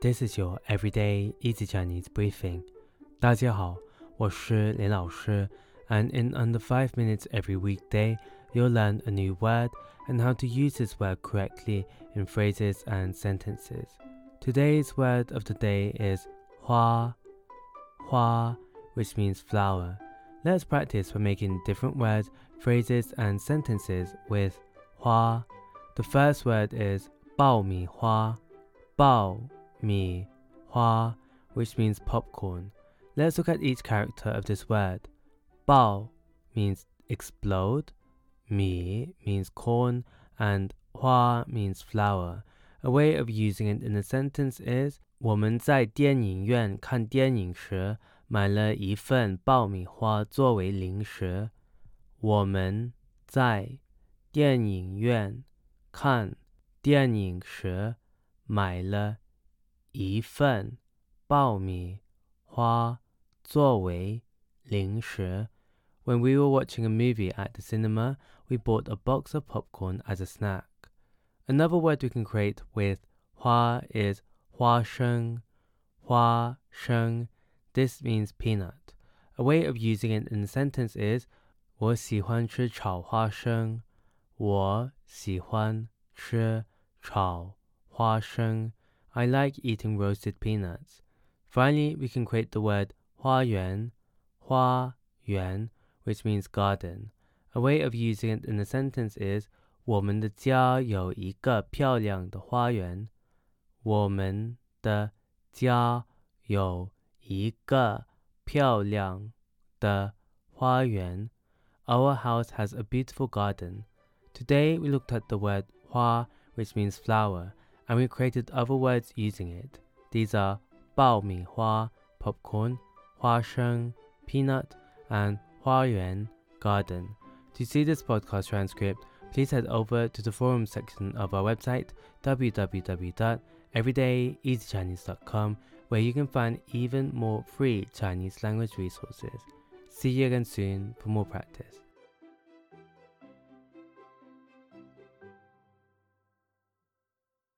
This is your everyday easy Chinese briefing. 大家好，我是林老师, and in under 5 minutes every weekday, you'll learn a new word and how to use this word correctly in phrases and sentences. Today's word of the day is hua, hua, which means flower. Let's practice by making different words, phrases, and sentences with hua. The first word is 爆米花,爆 mi, hua, which means popcorn. Let's look at each character of this word. Bao means explode, mi means corn, and hua means flower. A way of using it in a sentence is 我们在电影院看电影时买了一份爆米花作为零食。我们在电影院看电影时买了 一份爆米花作为零食。When we were watching a movie at the cinema, we bought a box of popcorn as a snack. Another word we can create with hua is hua sheng. Hua sheng. This means peanut. A way of using it in a sentence is 我喜欢吃炒花生。我喜欢吃炒花生。 I like eating roasted peanuts. Finally, we can create the word 花园,花园, which means garden. A way of using it in a sentence is 我们的家有一个漂亮的花园。我们的家有一个漂亮的花园。Our house has a beautiful garden. Today we looked at the word 花, which means flower and we created other words using it. These are bao mi hua, popcorn, hua sheng, peanut, and hua yuan, garden. To see this podcast transcript, please head over to the forum section of our website, www.everydayeasychinese.com, where you can find even more free Chinese language resources. See you again soon for more practice.